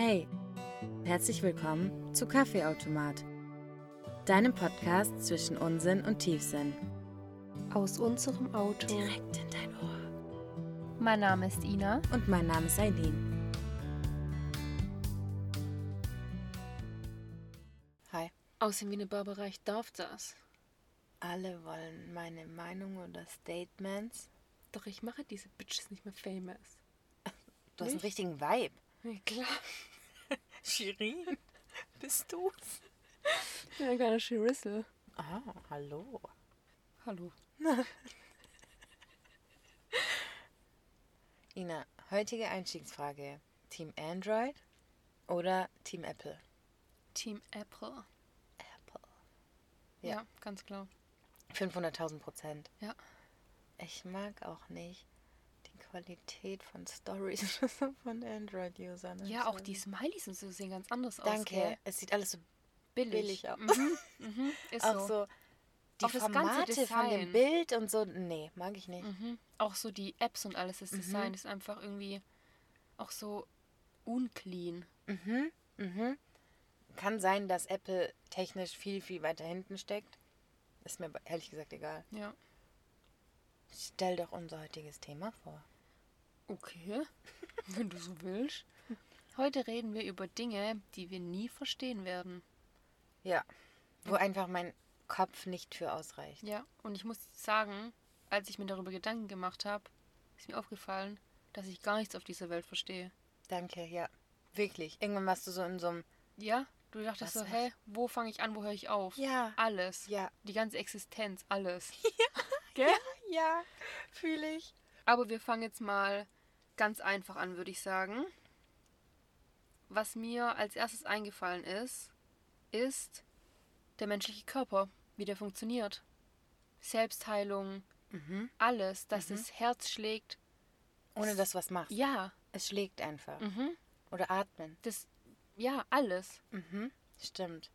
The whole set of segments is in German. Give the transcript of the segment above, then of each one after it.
Hey, herzlich willkommen zu Kaffeeautomat, deinem Podcast zwischen Unsinn und Tiefsinn. Aus unserem Auto. Direkt in dein Ohr. Mein Name ist Ina. Und mein Name ist Eileen. Hi. Aussehen wie eine Barbara, ich darf das. Alle wollen meine Meinung oder Statements. Doch ich mache diese Bitches nicht mehr famous. Du hast einen richtigen Vibe. Ja, klar. Shirin, bist du's? Ich bin ein kleiner Shirissel. Ah, hallo. Hallo. Ina, heutige Einstiegsfrage. Team Android oder Team Apple? Team Apple. Apple. Ja, Ja. ganz klar. 500.000 Prozent. Ja. Ich mag auch nicht Qualität von Stories von Android-Usern. Ja, auch die Smileys und so sehen ganz anders aus. Danke. Es sieht alles so Billig. billig aus. Mhm. Mhm. Ist auch so. Die Auch Formate von dem. Bild und so. Nee, mag ich nicht. Mhm. Auch so die Apps und alles, das Design ist einfach irgendwie auch so unclean. Mhm. Mhm. Kann sein, dass Apple technisch viel, viel weiter hinten steckt. Ist mir ehrlich gesagt egal. Ja. Stell doch unser heutiges Thema vor. Okay, wenn du so willst. Heute reden wir über Dinge, die wir nie verstehen werden. Ja. Wo einfach mein Kopf nicht für ausreicht. Ja, und ich muss sagen, als ich mir darüber Gedanken gemacht habe, ist mir aufgefallen, dass ich gar nichts auf dieser Welt verstehe. Danke, ja. Wirklich. Irgendwann warst du so in so einem. Ja, du dachtest so, hä, wo fange ich an, wo höre ich auf? Ja. Alles. Ja. Die ganze Existenz, alles. Ja. Gell? Ja, fühle ich. Aber wir fangen jetzt mal ganz einfach an, würde ich sagen. Was mir als erstes eingefallen ist, ist der menschliche Körper, wie der funktioniert. Selbstheilung, Mhm. alles, dass das Herz schlägt. Ohne dass du was machst. Ja, Es schlägt einfach. mhm. Oder atmen. das, ja, alles. Mhm. Stimmt.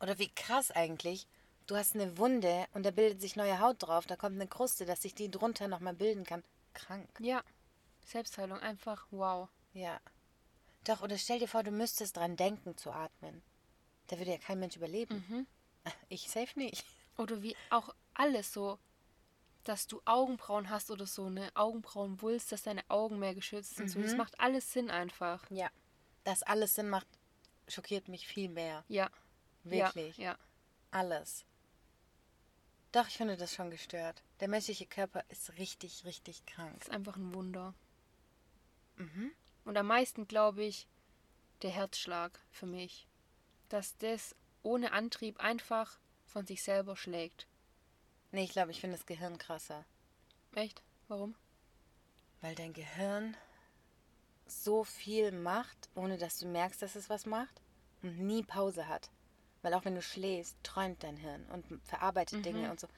Oder wie krass eigentlich. Du hast eine Wunde und da bildet sich neue Haut drauf. Da kommt eine Kruste, dass sich die drunter nochmal bilden kann. Krank. Ja, Selbstheilung, einfach wow. Ja. Doch, oder stell dir vor, du müsstest dran denken zu atmen. Da würde ja kein Mensch überleben. Mhm. Ich safe nicht. Oder wie auch alles so, dass du Augenbrauen hast oder so eine Augenbrauenwulst, dass deine Augen mehr geschützt sind. So, das Mhm. macht alles Sinn einfach. Ja. Dass alles Sinn macht, schockiert mich viel mehr. Ja. Wirklich. Ja, ja. Alles. Doch, ich finde das schon gestört. Der menschliche Körper ist richtig, richtig krank. Das ist einfach ein Wunder. Mhm. Und am meisten glaube ich, der Herzschlag für mich. Dass das ohne Antrieb einfach von sich selber schlägt. Nee, ich glaube, ich finde das Gehirn krasser. Echt? Warum? Weil dein Gehirn so viel macht, ohne dass du merkst, dass es was macht und nie Pause hat. Weil auch wenn du schläfst, träumt dein Hirn und verarbeitet Mhm. Dinge und so.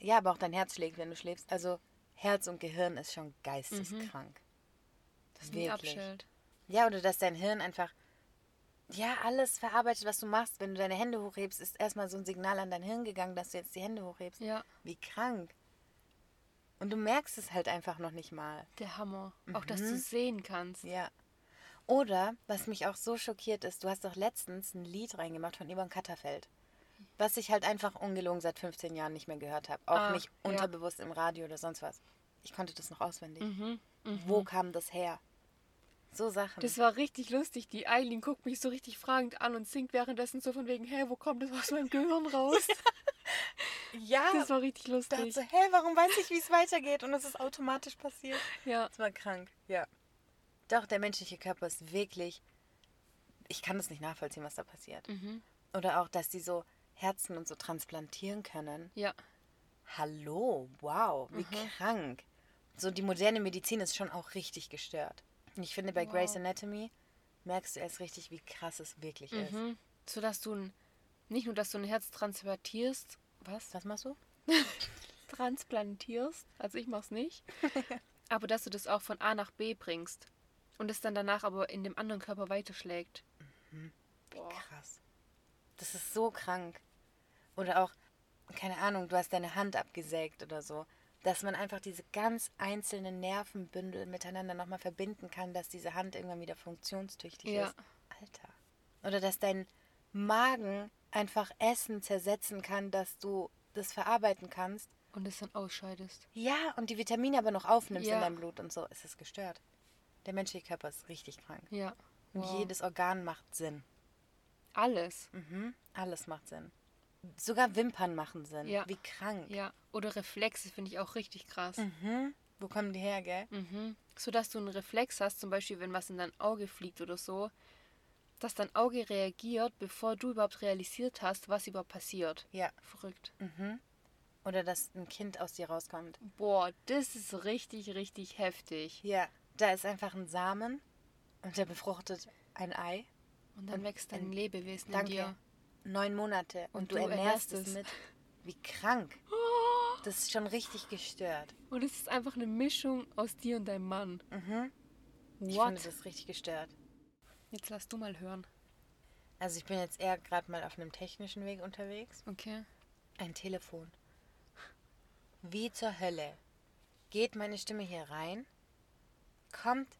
Ja, aber auch dein Herz schlägt, wenn du schläfst. Also Herz und Gehirn ist schon geisteskrank. Das Wie wirklich. abschellt. Ja, oder dass dein Hirn einfach ja alles verarbeitet, was du machst. Wenn du deine Hände hochhebst, ist erstmal so ein Signal an dein Hirn gegangen, dass du jetzt die Hände hochhebst. Ja, Wie krank. Und du merkst es halt einfach noch nicht mal. der Hammer. Auch, dass Mhm. du sehen kannst. Ja. Oder, was mich auch so schockiert ist, du hast doch letztens ein Lied reingemacht von Ivan Katterfeld. Was ich halt einfach ungelogen seit 15 Jahren nicht mehr gehört habe. Auch Ah, nicht ja. unterbewusst im Radio oder sonst was. Ich konnte das noch auswendig. Mhm. Mhm. Wo kam das her? So Sachen. Das war richtig lustig. Die Eileen guckt mich so richtig fragend an und singt währenddessen so von wegen, hä, wo kommt das aus meinem Gehirn raus? ja, Das war richtig ich dachte lustig. so, hä, warum weiß ich, wie es weitergeht? Und es ist automatisch passiert. Ja. Das war krank, ja. Doch, der menschliche Körper ist wirklich. Ich kann das nicht nachvollziehen, was da passiert. Mhm. Oder auch, dass die so Herzen und so transplantieren können. Ja. Hallo, wow, wie Mhm. krank. So, die moderne Medizin ist schon auch richtig gestört. Und ich finde, bei Wow. Grey's Anatomy merkst du erst richtig, wie krass es wirklich ist. Mhm. So dass du ein, nicht nur, dass du ein Herz transplantierst, was? Was machst du? Transplantierst, also ich mach's nicht, aber dass du das auch von A nach B bringst und es dann danach aber in dem anderen Körper weiterschlägt. Boah. Krass. Das ist so krank. Oder auch, keine Ahnung, du hast deine Hand abgesägt oder so. dass man einfach diese ganz einzelnen Nervenbündel miteinander nochmal verbinden kann, dass diese Hand irgendwann wieder funktionstüchtig Ja. ist. Alter. Oder dass dein Magen einfach Essen zersetzen kann, dass du das verarbeiten kannst. Und es dann ausscheidest. Ja, und die Vitamine aber noch aufnimmst Ja. in deinem Blut und so. Es ist gestört. Der menschliche Körper ist richtig krank. Ja. Und Wow. jedes Organ macht Sinn. Alles. Mhm. Alles macht Sinn. Sogar Wimpern machen Sinn. Ja. Wie krank. Ja. Oder Reflexe finde ich auch richtig krass. Mhm. Wo kommen die her, gell? Mhm. So dass du einen Reflex hast, zum Beispiel, wenn was in dein Auge fliegt oder so, dass dein Auge reagiert, bevor du überhaupt realisiert hast, was überhaupt passiert. Ja. Verrückt. Mhm. Oder dass ein Kind aus dir rauskommt. Boah, das ist richtig, richtig heftig. Ja. Da ist einfach ein Samen und der befruchtet ein Ei. Und dann Und wächst ein ein- Lebewesen Danke. in dir. Neun Monate. Und, Und du, du ernährst ernährst es mit. Wie krank. Das ist schon richtig gestört. Und es ist einfach eine Mischung aus dir und deinem Mann. Mhm. Ich What? finde das richtig gestört. Jetzt lass du mal hören. Also ich bin jetzt eher gerade mal auf einem technischen Weg unterwegs. Okay. Ein Telefon. Wie zur Hölle geht meine Stimme hier rein, kommt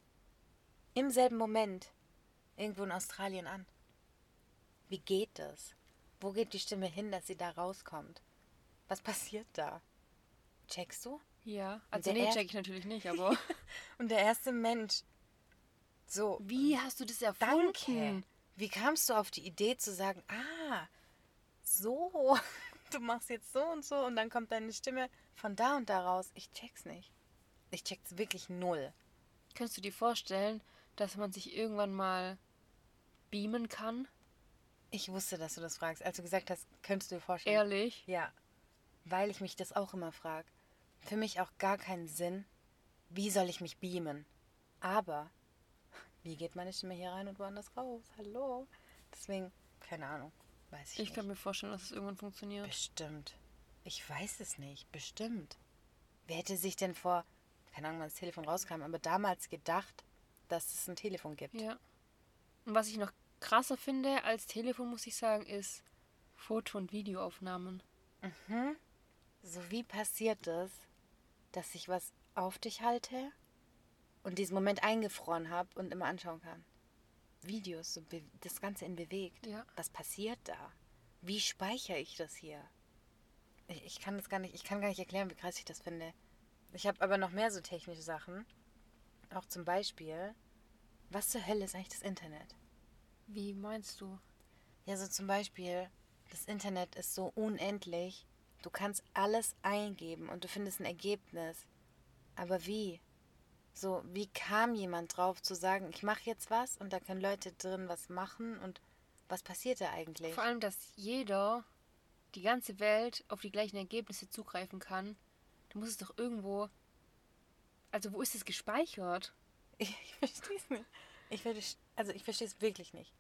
im selben Moment irgendwo in Australien an. Wie geht das? Wo geht die Stimme hin, dass sie da rauskommt? Was passiert da? Checkst du? Ja. Also nee, check ich natürlich nicht, aber. Und der erste Mensch. So, Wie hast du das danke. erfunden? Wie kamst du auf die Idee zu sagen, ah, so, du machst jetzt so und so und dann kommt deine Stimme von da und da raus? Ich check's nicht. Ich check's wirklich null. Könntest du dir vorstellen, dass man sich irgendwann mal beamen kann? Ich wusste, dass du das fragst. Als du gesagt hast, könntest du dir vorstellen. Ehrlich? Ja, weil ich mich das auch immer frage. Für mich auch gar keinen Sinn. Wie soll ich mich beamen? Aber, wie geht meine Stimme hier rein und woanders raus? Hallo? Deswegen, keine Ahnung. Weiß ich, Ich nicht. kann mir vorstellen, dass es irgendwann funktioniert. Bestimmt. Ich weiß es nicht. Bestimmt. Wer hätte sich denn vor, keine Ahnung, wann das Telefon rauskam, aber damals gedacht, dass es ein Telefon gibt? Ja. Und was ich noch krasser finde als Telefon, muss ich sagen, ist Foto- und Videoaufnahmen. Mhm. So wie passiert es, dass ich was auf dich halte und diesen Moment eingefroren habe und immer anschauen kann? Videos, so das Ganze in bewegt. Ja. Was passiert da? Wie speichere ich das hier? Ich, ich kann das gar nicht, ich kann gar nicht erklären, wie krass ich das finde. Ich habe aber noch mehr so technische Sachen. Auch zum Beispiel, was zur Hölle ist eigentlich das Internet? Wie meinst du? Ja, so zum Beispiel, das Internet ist so unendlich. Du kannst alles eingeben und du findest ein Ergebnis. Aber wie? So, wie kam jemand drauf zu sagen, ich mache jetzt was und da können Leute drin was machen und was passiert da eigentlich? Vor allem, dass jeder, die ganze Welt, auf die gleichen Ergebnisse zugreifen kann. Du musst es doch irgendwo. Also, wo ist es gespeichert? Ich, verstehe es nicht. Ich versteh, also ich verstehe es wirklich nicht.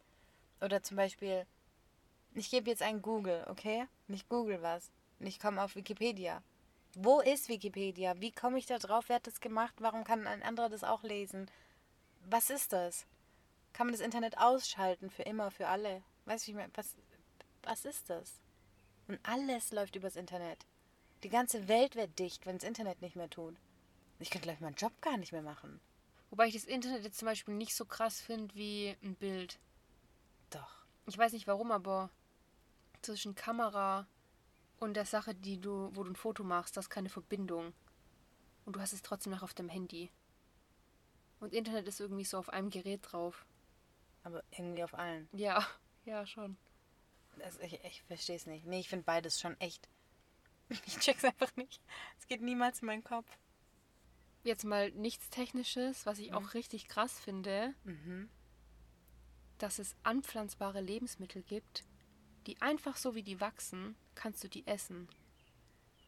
Oder zum Beispiel, ich gebe jetzt ein Google, okay? Ich google was. Und ich komme auf Wikipedia. Wo ist Wikipedia? Wie komme ich da drauf? Wer hat das gemacht? Warum kann ein anderer das auch lesen? Was ist das? Kann man das Internet ausschalten für immer, für alle? Weißt du? Was, was ist das? Und alles läuft übers Internet. Die ganze Welt wird dicht, wenn das Internet nicht mehr tut. Ich könnte gleich meinen Job gar nicht mehr machen. Wobei ich das Internet jetzt zum Beispiel nicht so krass finde wie ein Bild. Doch. Ich weiß nicht warum, aber zwischen Kamera und der Sache, die du, wo du ein Foto machst, das ist keine Verbindung. Und du hast es trotzdem noch auf dem Handy. Und Internet ist irgendwie so auf einem Gerät drauf. Aber irgendwie auf allen. Ja, ja, schon. Also ich ich verstehe es nicht. Nee, ich finde beides schon echt. Ich check's einfach nicht. Es geht niemals in meinen Kopf. Jetzt mal nichts Technisches, was ich auch richtig krass finde, Mhm. dass es anpflanzbare Lebensmittel gibt, die einfach so wie die wachsen, kannst du die essen.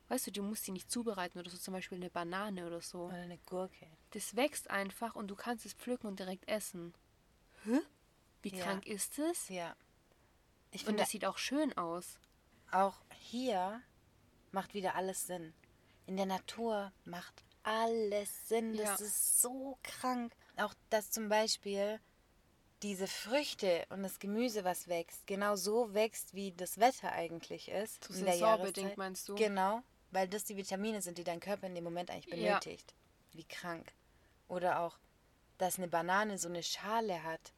Weißt du, du musst die nicht zubereiten oder so, zum Beispiel eine Banane oder so. Oder eine Gurke. Das wächst einfach und du kannst es pflücken und direkt essen. Hä? Wie Ja. krank ist es? Ja. Ich Und finde das sieht auch schön aus. auch hier macht wieder alles Sinn. In der Natur macht alles Sinn. Das Ja. ist so krank. Auch dass zum Beispiel diese Früchte und das Gemüse, was wächst, genau so wächst, wie das Wetter eigentlich ist. So in der saisonbedingt Jahreszeit. meinst du? Genau. weil das die Vitamine sind, die dein Körper in dem Moment eigentlich Ja. benötigt. Wie krank. Oder auch, dass eine Banane so eine Schale hat,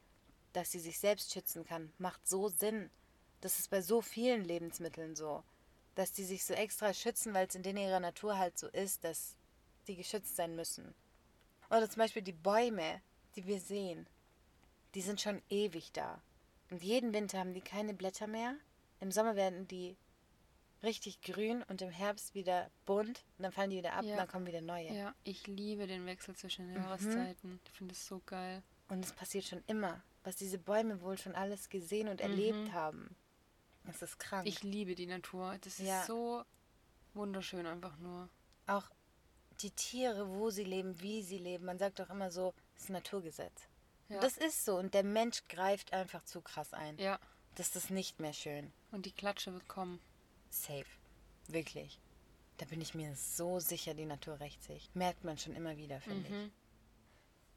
dass sie sich selbst schützen kann, macht so Sinn. Das ist bei so vielen Lebensmitteln so. Dass die sich so extra schützen, weil es in denen ihrer Natur halt so ist, dass die geschützt sein müssen. Oder zum Beispiel die Bäume, die wir sehen. Die sind schon ewig da. Und jeden Winter haben die keine Blätter mehr. Im Sommer werden die richtig grün und im Herbst wieder bunt. Und dann fallen die wieder ab Ja. und dann kommen wieder neue. Ja, ich liebe den Wechsel zwischen den Mhm. Jahreszeiten. Ich finde es so geil. Und es passiert schon immer, was diese Bäume wohl schon alles gesehen und erlebt haben. Das ist krank. Mhm. Ich liebe die Natur. Das ist Ja. so wunderschön einfach nur. Auch die Tiere, wo sie leben, wie sie leben. Man sagt doch immer so, das ist ein Naturgesetz. Ja. Das ist so. Und der Mensch greift einfach zu krass ein. Ja, Das ist nicht mehr schön. und die Klatsche wird kommen. Safe. Wirklich. Da bin ich mir so sicher, die Natur rächt sich. Merkt man schon immer wieder, finde ich.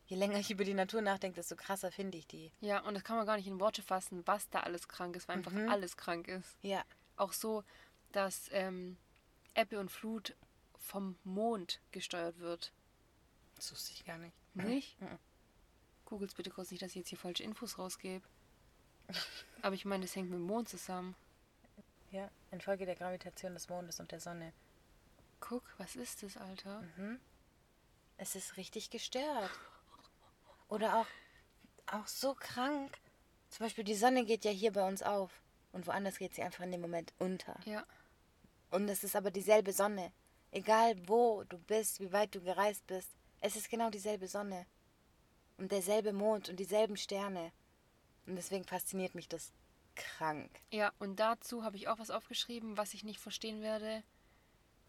Je länger ich über die Natur nachdenke, desto krasser finde ich die. Ja, und das kann man gar nicht in Worte fassen, was da alles krank ist, weil einfach Mhm. alles krank ist. Ja. Auch so, dass ähm, Ebbe und Flut vom Mond gesteuert wird. Das wusste ich gar nicht. Nicht? Mhm. Googles bitte kurz nicht, dass ich jetzt hier falsche Infos rausgebe. Aber ich meine, das hängt mit dem Mond zusammen. Ja, infolge der Gravitation des Mondes und der Sonne. Guck, was ist das, Alter? Mhm. Es ist richtig gestört. Oder auch, auch so krank. Zum Beispiel die Sonne geht ja hier bei uns auf. Und woanders geht sie einfach in dem Moment unter. Ja, Und es ist aber dieselbe Sonne. Egal wo du bist, wie weit du gereist bist, es ist genau dieselbe Sonne. Und derselbe Mond und dieselben Sterne. Und deswegen fasziniert mich das krank. ja, und dazu habe ich auch was aufgeschrieben, was ich nicht verstehen werde.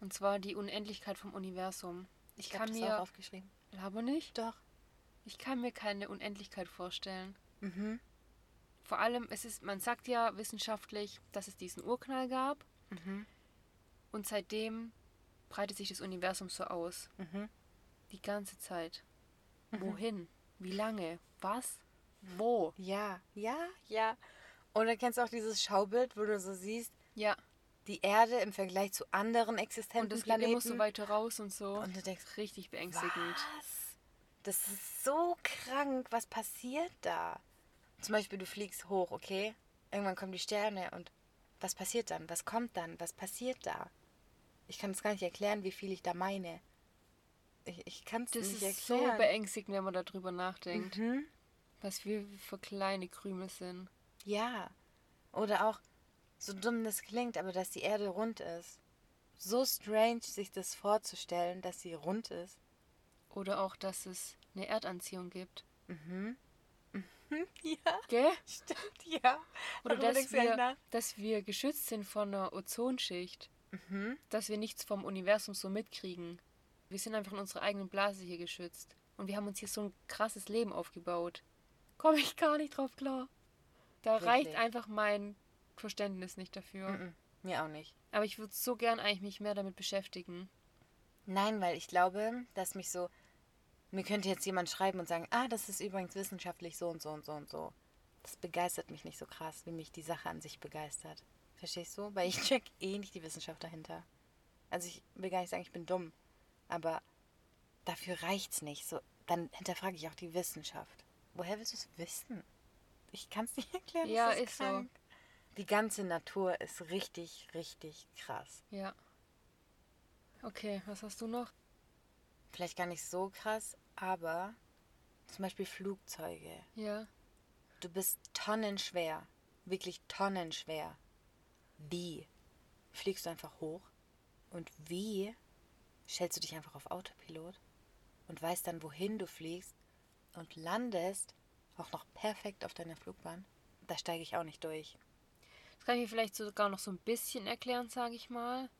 Und zwar die Unendlichkeit vom Universum. Ich, Ich, kann mir, auch aufgeschrieben. aber nicht, Doch. Ich kann mir keine Unendlichkeit vorstellen. Mhm. Vor allem, es ist, man sagt ja wissenschaftlich, dass es diesen Urknall gab Mhm. und seitdem breitet sich das Universum so aus. Mhm. Die ganze Zeit. Wohin? Wie lange? Was? Wo? Ja, ja, ja. Oder kennst du auch dieses Schaubild, wo du so siehst, Ja, die Erde im Vergleich zu anderen existenten und es geht Planeten? immer so weiter raus und so. Und du denkst, Richtig beängstigend. Was? Das ist so krank. Was passiert da? Zum Beispiel, du fliegst hoch, okay? Irgendwann kommen die Sterne und was passiert dann? Was kommt dann? Was passiert da? Ich kann es gar nicht erklären, wie viel ich da meine. Ich, ich kann es Das nicht ist so erklären. beängstigend, wenn man darüber nachdenkt, mhm. was wir für kleine Krümel sind. Ja. Oder auch, so dumm das klingt, aber dass die Erde rund ist. So strange, sich das vorzustellen, dass sie rund ist. Oder auch, dass es eine Erdanziehung gibt. Mhm. Mhm. Ja, Gell? stimmt, ja. Oder Darüber dass wir, dass wir geschützt sind von einer Ozonschicht. Mhm. Dass wir nichts vom Universum so mitkriegen. Wir sind einfach in unserer eigenen Blase hier geschützt. Und wir haben uns hier so ein krasses Leben aufgebaut. Komme ich gar nicht drauf klar. Da Wirklich? reicht einfach mein Verständnis nicht dafür. Mhm. Mir auch nicht. Aber ich würde so gern eigentlich mich mehr damit beschäftigen. Nein, weil ich glaube, dass mich so. Mir könnte jetzt jemand schreiben und sagen, ah, das ist übrigens wissenschaftlich so und so und so und so. Das begeistert mich nicht so krass, wie mich die Sache an sich begeistert. Verstehst du? Weil ich check eh nicht die Wissenschaft dahinter. Also ich will gar nicht sagen, ich bin dumm. Aber dafür reicht's nicht. So, dann hinterfrage ich auch die Wissenschaft. Woher willst du es wissen? Ich kann es nicht erklären. Ja, das ist so. krank. Die ganze Natur ist richtig, richtig krass. Ja. Okay, was hast du noch? Vielleicht gar nicht so krass, aber zum Beispiel Flugzeuge. Ja. Du bist tonnenschwer. Wirklich tonnenschwer. Wie fliegst du einfach hoch? Und wie stellst du dich einfach auf Autopilot und weißt dann, wohin du fliegst und landest auch noch perfekt auf deiner Flugbahn? Da steige ich auch nicht durch. Das kann ich mir vielleicht sogar noch so ein bisschen erklären, sage ich mal.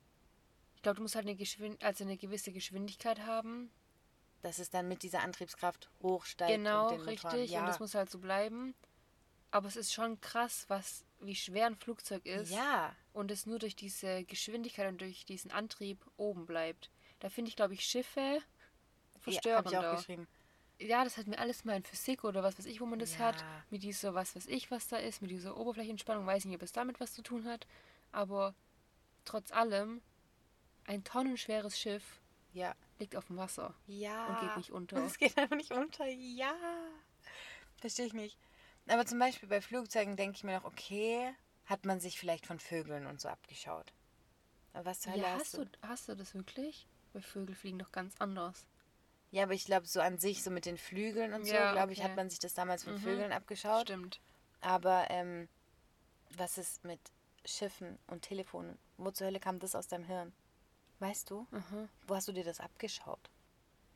Ich glaube, du musst halt eine, Geschwind also eine gewisse Geschwindigkeit haben. Dass es dann mit dieser Antriebskraft hochsteigt genau, und richtig. Ja, Und das muss halt so bleiben. Aber es ist schon krass, was, wie schwer ein Flugzeug ist. ja, Und es nur durch diese Geschwindigkeit und durch diesen Antrieb oben bleibt. Da finde ich, glaube ich, Schiffe ja habe ich verstörender. auch geschrieben. Ja, das hat mir alles mal in Physik oder was weiß ich, wo man das Ja. hat. Mit dieser, was weiß ich, was da ist, mit dieser Oberflächenspannung. Weiß nicht, ob es damit was zu tun hat. Aber trotz allem, Ein tonnenschweres Schiff Ja. liegt auf dem Wasser. Ja. Und geht nicht unter. Es geht einfach nicht unter. Ja. Verstehe ich nicht. Aber zum Beispiel bei Flugzeugen denke ich mir noch, okay, hat man sich vielleicht von Vögeln und so abgeschaut. Aber was zur Hölle Ja, hast hast du, hast du das wirklich? Weil Vögel fliegen doch ganz anders. Ja, aber ich glaube, so an sich, so mit den Flügeln und so, Ja, glaube ich, okay. hat man sich das damals von Mhm. Vögeln abgeschaut. Stimmt. Aber ähm, was ist mit Schiffen und Telefonen? Wo zur Hölle kam das aus deinem Hirn? Weißt du? Mhm. Wo hast du dir das abgeschaut?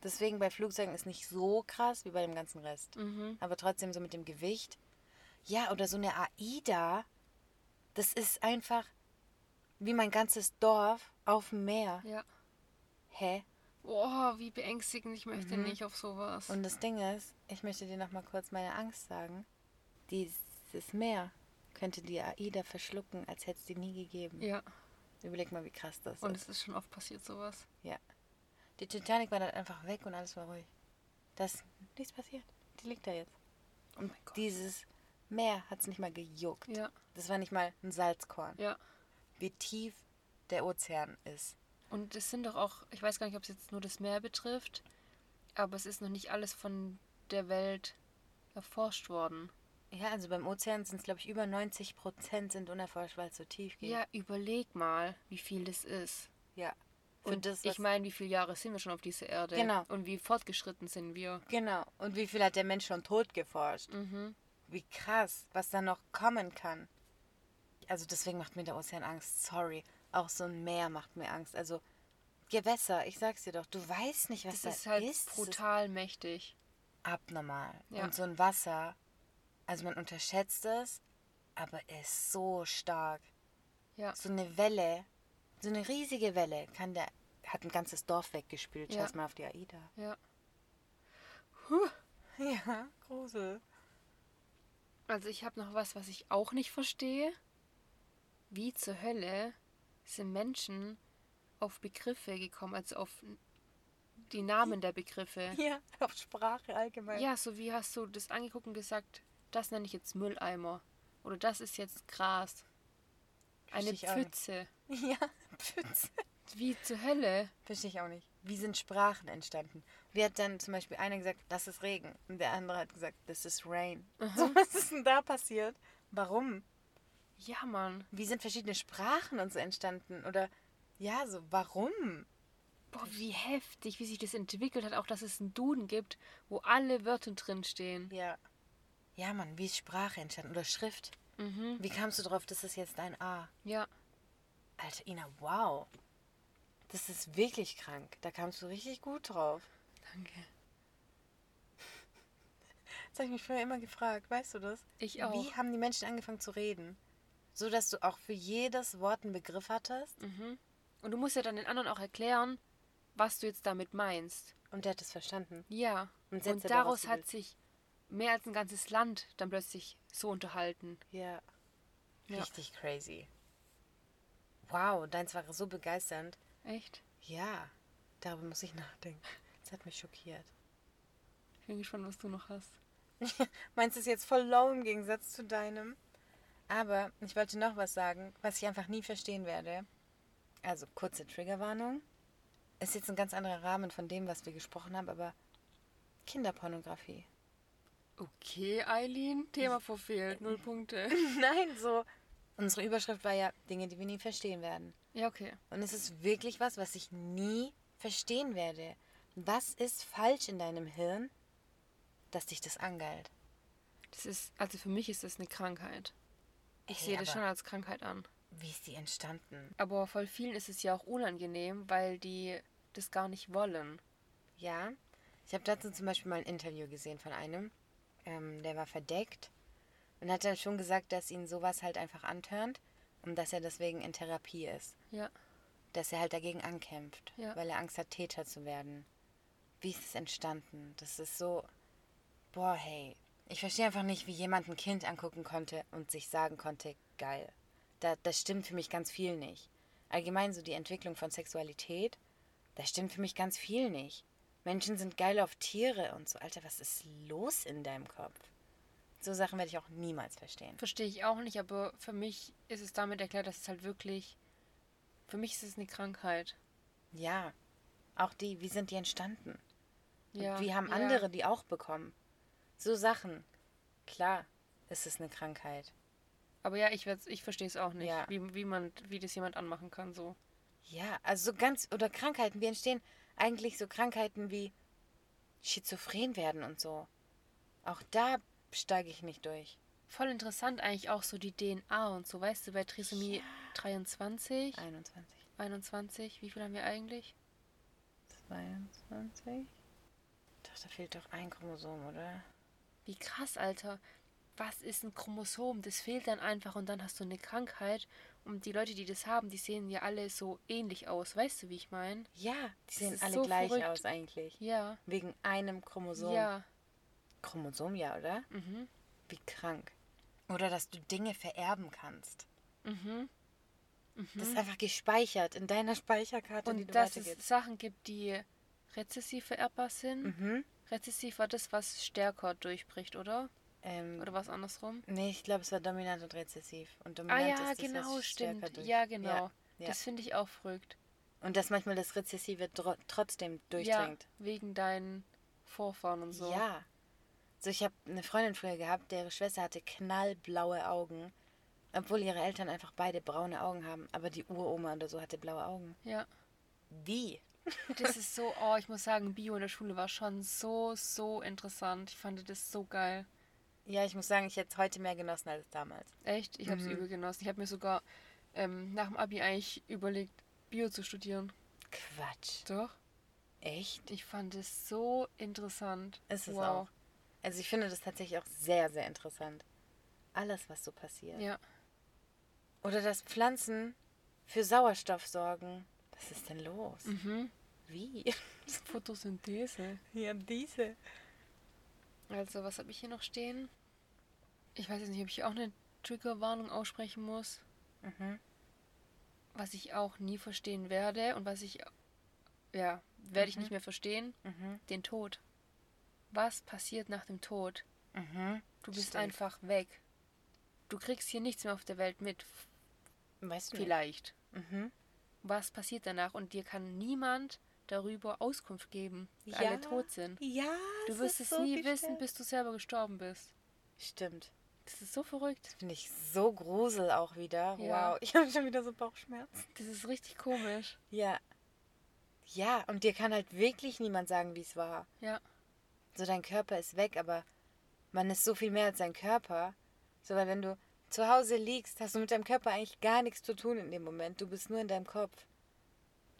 Deswegen bei Flugzeugen ist nicht so krass wie bei dem ganzen Rest. Mhm. Aber trotzdem so mit dem Gewicht. Ja, oder so eine AIDA. Das ist einfach wie mein ganzes Dorf auf dem Meer. Ja. Hä? Boah, wie beängstigend. Ich möchte Mhm. nicht auf sowas. Und das Ding ist, ich möchte dir noch mal kurz meine Angst sagen. Dieses Meer könnte die AIDA verschlucken, als hätte es die nie gegeben. ja, Überleg mal, wie krass das und ist. es ist schon oft passiert, sowas. Die Titanic war dann einfach weg und alles war ruhig. Da ist nichts passiert. Die liegt da jetzt. Und Gott. dieses Meer hat es nicht mal gejuckt. Ja, Das war nicht mal ein Salzkorn. ja. Wie tief der Ozean ist. Und es sind doch auch, ich weiß gar nicht, ob es jetzt nur das Meer betrifft, aber es ist noch nicht alles von der Welt erforscht worden. Ja, also beim Ozean sind es, glaube ich, über 90 Prozent sind unerforscht, weil es so tief geht. Ja, überleg mal, wie viel das ist. ja. Für Und das, ich meine, wie viele Jahre sind wir schon auf dieser Erde? Genau. Und wie fortgeschritten sind wir? Genau. Und wie viel hat der Mensch schon tot geforscht? Mhm. Wie krass, was da noch kommen kann. Also deswegen macht mir der Ozean Angst. Sorry. Auch so ein Meer macht mir Angst. Also Gewässer, ich sag's dir doch, du weißt nicht, was Das da ist halt ist. Das ist brutal mächtig. abnormal. Ja. Und so ein Wasser, also man unterschätzt es, aber er ist so stark. Ja. So eine Welle, so eine riesige Welle kann der, hat ein ganzes Dorf weggespült. Ja. Schau mal auf die AIDA. Ja. Ja, Grusel. Also ich habe noch was, was ich auch nicht verstehe. Wie zur Hölle sind Menschen auf Begriffe gekommen, also auf die Namen der Begriffe? Ja, auf Sprache allgemein. Ja, so wie hast du das angeguckt und gesagt, das nenne ich jetzt Mülleimer. Oder das ist jetzt Gras. Eine nicht. Pfütze. Ja, Pfütze. Wie zur Hölle? Verstehe ich auch nicht. Wie sind Sprachen entstanden? Wie hat dann zum Beispiel einer gesagt, das ist Regen? Und der andere hat gesagt, das ist Rain. So, was ist denn da passiert? Warum? Ja, Mann. Wie sind verschiedene Sprachen und so entstanden? Oder ja, so, warum? Boah, wie heftig, wie sich das entwickelt hat. Auch, dass es einen Duden gibt, wo alle Wörter drinstehen. Ja. Ja, Mann, wie ist Sprache entstanden? Oder Schrift? Mhm. Wie kamst du drauf, das ist jetzt ein A? Ja. Alter, Ina, wow. Das ist wirklich krank. Da kamst du richtig gut drauf. Danke. Das habe ich mich früher immer gefragt, weißt du das? Ich auch. Wie haben die Menschen angefangen zu reden? So, dass du auch für jedes Wort einen Begriff hattest Mhm. Und du musst ja dann den anderen auch erklären, was du jetzt damit meinst. und der hat es verstanden. Ja. Und Und, daraus hat sich mehr als ein ganzes Land dann plötzlich so unterhalten. Ja. Ja. Richtig crazy. Wow, deins war so begeisternd. Echt? Ja, darüber muss ich nachdenken. Das hat mich schockiert. Ich bin gespannt, was du noch hast. Meins ist jetzt voll low im Gegensatz zu deinem. Aber ich wollte noch was sagen, was ich einfach nie verstehen werde. Also kurze Triggerwarnung. Ist jetzt ein ganz anderer Rahmen von dem, was wir gesprochen haben, aber Kinderpornografie. Okay, Eileen, Thema verfehlt. Null Punkte. Nein, so. Unsere Überschrift war ja Dinge, die wir nie verstehen werden. Ja, okay. Und es ist wirklich was, was ich nie verstehen werde. Was ist falsch in deinem Hirn, dass dich das angeilt? Das ist, also für mich ist das eine Krankheit. Ich Ey, sehe das schon als Krankheit an. Wie ist die entstanden? Aber voll vielen ist es ja auch unangenehm, weil die das gar nicht wollen. Ja, ich habe dazu zum Beispiel mal ein Interview gesehen von einem, ähm, der war verdeckt und hat dann schon gesagt, dass ihn sowas halt einfach antörnt und dass er deswegen in Therapie ist. Ja. Dass er halt dagegen ankämpft, Ja. weil er Angst hat, Täter zu werden. Wie ist es entstanden? Das ist so, boah, hey, ich verstehe einfach nicht, wie jemand ein Kind angucken konnte und sich sagen konnte, geil. Da, das stimmt für mich ganz viel nicht. Allgemein so die Entwicklung von Sexualität, da stimmt für mich ganz viel nicht. Menschen sind geil auf Tiere und so. Alter, was ist los in deinem Kopf? So Sachen werde ich auch niemals verstehen. Verstehe ich auch nicht, aber für mich ist es damit erklärt, dass es halt wirklich. Für mich ist es eine Krankheit. Ja. Auch die, wie sind die entstanden? Ja. Und wie haben ja. andere die auch bekommen? So Sachen. Klar, ist es eine Krankheit. Aber ja, ich, ich verstehe es auch nicht, Ja. wie, wie, man, wie das jemand anmachen kann. So. Ja, also so ganz, oder Krankheiten, wie entstehen eigentlich so Krankheiten wie Schizophren werden und so. Auch da steige ich nicht durch. Voll interessant eigentlich auch so die DNA und so. Weißt du, bei Trisomie 23, 21, 21, wie viel haben wir eigentlich? 22? Doch, da fehlt doch ein Chromosom, oder? Wie krass, Alter. Was ist ein Chromosom? Das fehlt dann einfach und dann hast du eine Krankheit. Und die Leute, die das haben, die sehen ja alle so ähnlich aus. Weißt du, wie ich meine? Ja, die sehen ist alle so gleich verrückt. aus eigentlich. Ja. Wegen einem Chromosom. Ja. Chromosom, ja, oder? Mhm. Wie krank. Oder dass du Dinge vererben kannst. Mhm. Das ist einfach gespeichert in deiner Speicherkarte, die Und du dass es. Sachen gibt, die rezessiv vererbbar sind. Mhm. Rezessiv war das, was stärker durchbricht, oder? Ähm, Oder was andersrum? nee, ich glaube, es war dominant und rezessiv. Und Ah dominant ja, ist das, genau, was stimmt. durch- Ja, genau. Ja, ja. Das finde ich auch verrückt. Und dass manchmal das Rezessive trotzdem durchdringt. Ja, wegen deinen Vorfahren und so. Ja. So, ich habe eine Freundin früher gehabt, deren Schwester hatte knallblaue Augen. Obwohl ihre Eltern einfach beide braune Augen haben. Aber die Uroma oder so hatte blaue Augen. Ja. Wie? Das ist so, oh, ich muss sagen, Bio in der Schule war schon so, so interessant. Ich fand das so geil. Ja, ich muss sagen, ich hätte es heute mehr genossen als damals. Echt, ich habe es Mhm. übel genossen. Ich habe mir sogar ähm, nach dem Abi eigentlich überlegt, Bio zu studieren. Quatsch. Doch. Echt? Ich fand es so interessant. Ist es wow. auch. Also ich finde das tatsächlich auch sehr, sehr interessant. Alles, was so passiert. Ja. Oder dass Pflanzen für Sauerstoff sorgen. Was ist denn los? Mhm. Wie? Photosynthese. Ja, diese. Also, was habe ich hier noch stehen? Ich weiß jetzt nicht, ob ich auch eine Triggerwarnung aussprechen muss. Mhm. Was ich auch nie verstehen werde und was ich, ja, werde ich Mhm. nicht mehr verstehen, Mhm. den Tod. Was passiert nach dem Tod? Mhm. Du bist Stimmt. einfach weg. Du kriegst hier nichts mehr auf der Welt mit. Weißt du. Vielleicht. Mhm. Was passiert danach? Und dir kann niemand darüber Auskunft geben, weil Ja. alle tot sind. Ja, Du wirst es nie wissen, bis du selber gestorben bist. Stimmt. Das ist so verrückt. Finde ich so grusel auch wieder. Ja. Wow, ich habe schon wieder so Bauchschmerzen. Das ist richtig komisch. Ja. Ja, und dir kann halt wirklich niemand sagen, wie es war. Ja. So, dein Körper ist weg, aber man ist so viel mehr als dein Körper. So, weil wenn du zu Hause liegst, hast du mit deinem Körper eigentlich gar nichts zu tun in dem Moment. Du bist nur in deinem Kopf.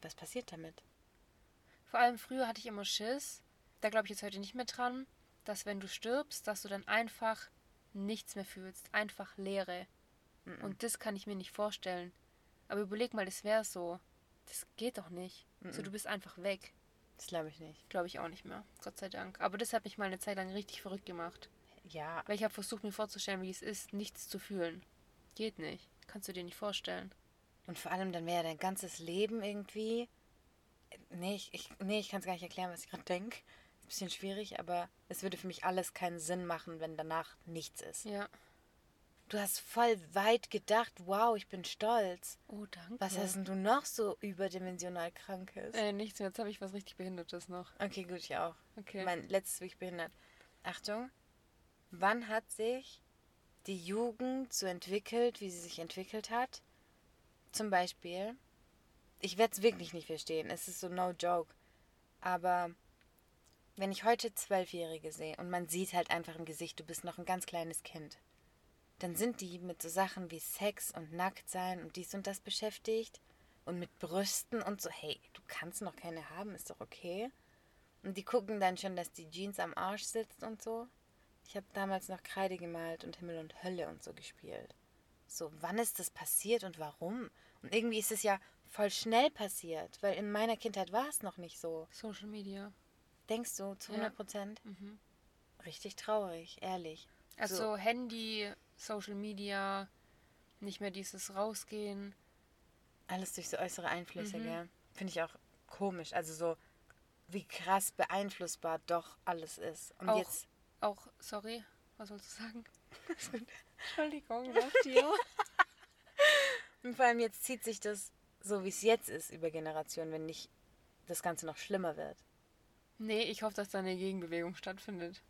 Was passiert damit? Vor allem früher hatte ich immer Schiss. Da glaube ich jetzt heute nicht mehr dran, dass wenn du stirbst, dass du dann einfach nichts mehr fühlst. Einfach Leere. Mhm. Und das kann ich mir nicht vorstellen. Aber überleg mal, das wäre so. Das geht doch nicht. So, Mhm. du bist einfach weg. Das glaube ich nicht. Glaube ich auch nicht mehr. Gott sei Dank. Aber das hat mich mal eine Zeit lang richtig verrückt gemacht. Ja, Weil ich habe versucht, mir vorzustellen, wie es ist, nichts zu fühlen. Geht nicht. Kannst du dir nicht vorstellen. und vor allem dann wäre dein ganzes Leben irgendwie. Nee, ich, ich, nee, ich kann es gar nicht erklären, was ich gerade denke. Ist ein bisschen schwierig, aber es würde für mich alles keinen Sinn machen, wenn danach nichts ist. Ja. Du hast voll weit gedacht, wow, ich bin stolz. Oh, danke. Was hast denn du noch so überdimensional krankes? Äh, nichts mehr. Jetzt habe ich was richtig Behindertes noch. Okay, gut, ich auch. Okay. Mein letztes Week behindert. Achtung. Wann hat sich die Jugend so entwickelt, wie sie sich entwickelt hat? Zum Beispiel, ich werde es wirklich nicht verstehen, es ist so no joke, aber wenn ich heute Zwölfjährige sehe und man sieht halt einfach im Gesicht, du bist noch ein ganz kleines Kind, dann sind die mit so Sachen wie Sex und Nacktsein und dies und das beschäftigt und mit Brüsten und so, hey, du kannst noch keine haben, ist doch okay. Und die gucken dann schon, dass die Jeans am Arsch sitzt und so. Ich habe damals noch Kreide gemalt und Himmel und Hölle und so gespielt. So, wann ist das passiert und warum? Und irgendwie ist es ja voll schnell passiert, weil in meiner Kindheit war es noch nicht so. Social Media. Denkst du, zu Ja. 100 Prozent? Mhm. Richtig traurig, ehrlich. Also So. Handy, Social Media, nicht mehr dieses Rausgehen. Alles durch so äußere Einflüsse, Mhm. gell? Finde ich auch komisch. Also so, wie krass beeinflussbar doch alles ist. Und Auch- jetzt Auch, sorry, was sollst du sagen? Entschuldigung, dir. Und vor allem jetzt zieht sich das, so wie es jetzt ist, über Generationen, wenn nicht das Ganze noch schlimmer wird. Nee, ich hoffe, dass da eine Gegenbewegung stattfindet.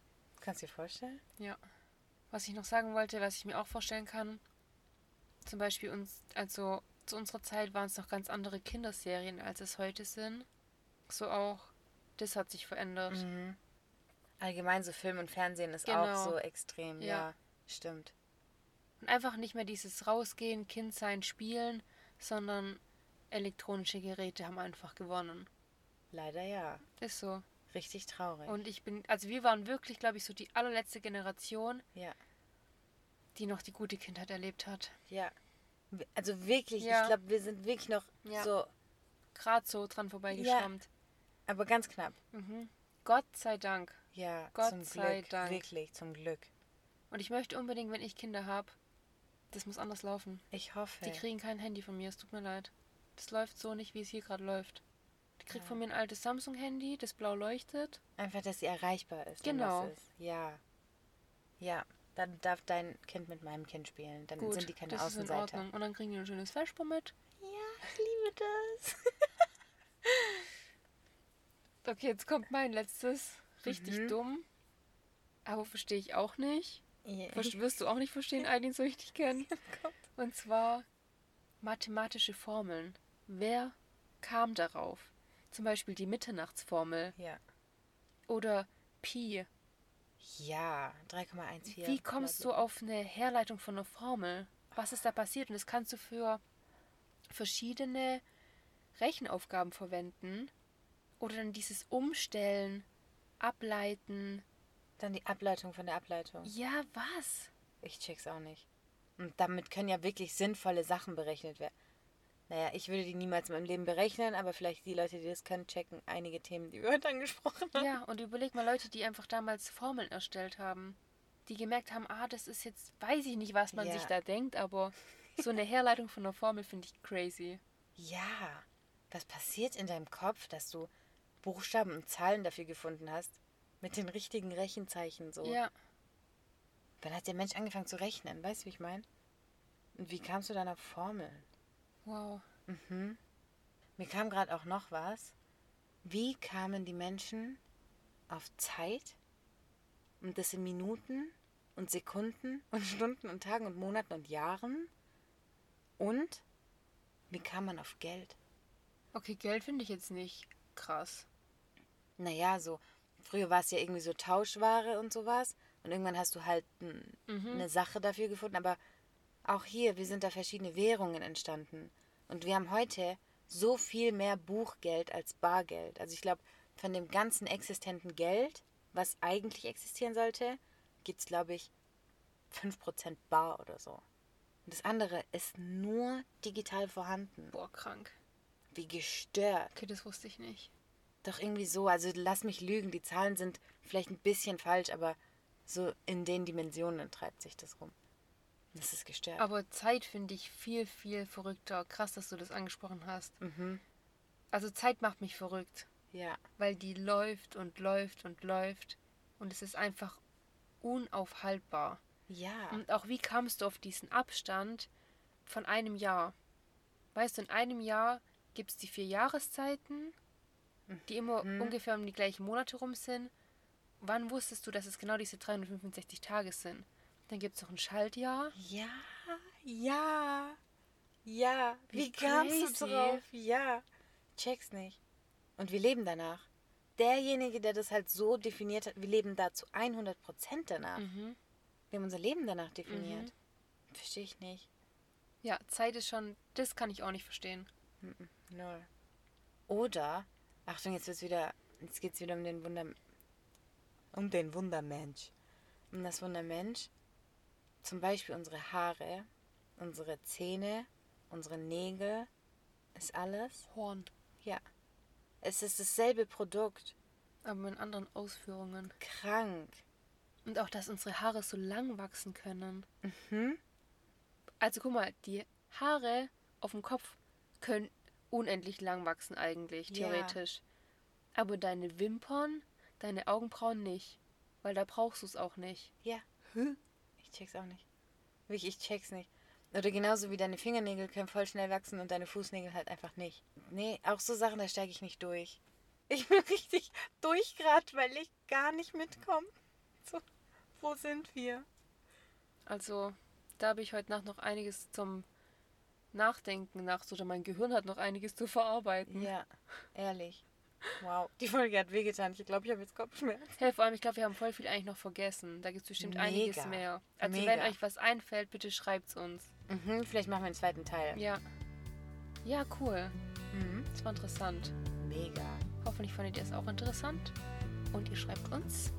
Kannst du dir vorstellen? Ja. Was ich noch sagen wollte, was ich mir auch vorstellen kann, zum Beispiel uns, also zu unserer Zeit waren es noch ganz andere Kinderserien, als es heute sind. So auch, das hat sich verändert. Mhm. Allgemein so Film und Fernsehen ist Genau. auch so extrem. Ja, Ja. stimmt. Und einfach nicht mehr dieses Rausgehen, Kind sein, Spielen, sondern elektronische Geräte haben einfach gewonnen. Leider ja. Ist so. Richtig traurig. Und ich bin, also wir waren wirklich, glaube ich, so die allerletzte Generation, ja, die noch die gute Kindheit erlebt hat. ja. Also wirklich, Ja. ich glaube, wir sind wirklich noch Ja. so, Gerade so dran vorbeigeschrammt. aber ganz knapp. Mhm. Gott sei Dank. Ja, Gott zum sei Glück. Dank. Wirklich, zum Glück. Und ich möchte unbedingt, wenn ich Kinder habe, das muss anders laufen. Ich hoffe. Die kriegen kein Handy von mir, es tut mir leid. Das läuft so nicht, wie es hier gerade läuft. Die kriegt von mir ein altes Samsung-Handy, das blau leuchtet. Einfach, dass sie erreichbar ist. Genau. ist. Ja. Ja. Dann darf dein Kind mit meinem Kind spielen. Dann Gut, sind die keine das ist in Außenseiter. Ordnung. Und dann kriegen die ein schönes Vesper mit. Ja, ich liebe das. Okay, jetzt kommt mein letztes. Richtig Mhm. dumm. Aber verstehe ich auch nicht. Ja. Wirst du auch nicht verstehen, Eileen, so richtig kennen. Und zwar mathematische Formeln. Wer kam darauf? Zum Beispiel die Mitternachtsformel Ja. oder Pi. Ja, 3,14. Wie kommst du auf eine Herleitung von einer Formel? Was ist da passiert? Und das kannst du für verschiedene Rechenaufgaben verwenden. Oder dann dieses Umstellen, Ableiten. Dann die Ableitung von der Ableitung. Ja, was? Ich check's auch nicht. Und damit können ja wirklich sinnvolle Sachen berechnet werden. Naja, ich würde die niemals in meinem Leben berechnen, aber vielleicht die Leute, die das können, checken einige Themen, die wir heute angesprochen haben. Ja, und überleg mal Leute, die einfach damals Formeln erstellt haben. Die gemerkt haben, ah, das ist jetzt, weiß ich nicht, was man Ja. sich da denkt, aber so eine Herleitung von einer Formel finde ich crazy. Ja, was passiert in deinem Kopf, dass du Buchstaben und Zahlen dafür gefunden hast? Mit den richtigen Rechenzeichen so. Ja, Wann hat der Mensch angefangen zu rechnen? Weißt du, wie ich meine? Und wie kamst du dann auf Formeln? Wow. Mhm. Mir kam gerade auch noch was. Wie kamen die Menschen auf Zeit? Und das in Minuten und Sekunden und Stunden und Tagen und Monaten und Jahren? Und wie kam man auf Geld? Okay, Geld finde ich jetzt nicht krass. Naja, so, früher war es ja irgendwie so Tauschware und sowas. Und irgendwann hast du halt n- eine Sache dafür gefunden. Aber auch hier, wir sind da verschiedene Währungen entstanden. Und wir haben heute so viel mehr Buchgeld als Bargeld. Also ich glaube, von dem ganzen existenten Geld, was eigentlich existieren sollte, gibt es, glaube ich, 5% bar oder so. Und das andere ist nur digital vorhanden. Boah, krank. Wie gestört. Okay, das wusste ich nicht. Doch irgendwie so, also lass mich lügen, die Zahlen sind vielleicht ein bisschen falsch, aber so in den Dimensionen treibt sich das rum. Das ist gestört. Aber Zeit finde ich viel, viel verrückter. Krass, dass du das angesprochen hast. Mhm. Also Zeit macht mich verrückt, Ja, weil die läuft und läuft und läuft. Und es ist einfach unaufhaltbar. ja, Und auch wie kamst du auf diesen Abstand von einem Jahr? Weißt du, in einem Jahr gibt es die vier Jahreszeiten, die immer Mhm. ungefähr um die gleichen Monate rum sind. Wann wusstest du, dass es genau diese 365 Tage sind? Dann gibt es noch ein Schaltjahr. ja, ja, ja. Wie, Wie kamst du drauf? Ja, check's nicht. Und wir leben danach. Derjenige, der das halt so definiert hat, wir leben da zu 100% danach. Mhm. Wir haben unser Leben danach definiert. Verstehe ich nicht. Ja, Zeit ist schon, das kann ich auch nicht verstehen. Null. Oder, Achtung, jetzt wird's wieder, jetzt geht's wieder um den Wunder, um den Wundermensch. Um das Wundermensch. Zum Beispiel unsere Haare, unsere Zähne, unsere Nägel, ist alles. Horn. Ja. Es ist dasselbe Produkt. Aber in anderen Ausführungen. Krank. Und auch, dass unsere Haare so lang wachsen können. Hm? Also guck mal, die Haare auf dem Kopf können unendlich lang wachsen eigentlich, Ja. theoretisch. Aber deine Wimpern, deine Augenbrauen nicht. Weil da brauchst du es auch nicht. Ja. Ich check's auch nicht. Wirklich, ich check's nicht. Oder genauso wie deine Fingernägel können voll schnell wachsen und deine Fußnägel halt einfach nicht. Nee, auch so Sachen, da steige ich nicht durch. Ich bin richtig durch gerade, weil ich gar nicht mitkomme. So, wo sind wir? Also, da habe ich heute Nacht noch einiges zum Nachdenken nachts oder mein Gehirn hat noch einiges zu verarbeiten. Ja, ehrlich. Wow, die Folge hat wehgetan. Ich glaube, ich habe jetzt Kopfschmerzen. Hey, vor allem, ich glaube, wir haben voll viel eigentlich noch vergessen. Da gibt es bestimmt Mega. einiges mehr. Also, Mega. wenn euch was einfällt, bitte schreibt's uns. Mhm, vielleicht machen wir einen zweiten Teil. Ja. Ja, cool. Mhm. Das war interessant. Mega. Hoffentlich fandet ihr es auch interessant. Und ihr schreibt uns.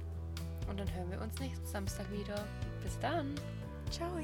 Und dann hören wir uns nächsten Samstag wieder. Bis dann. Ciao.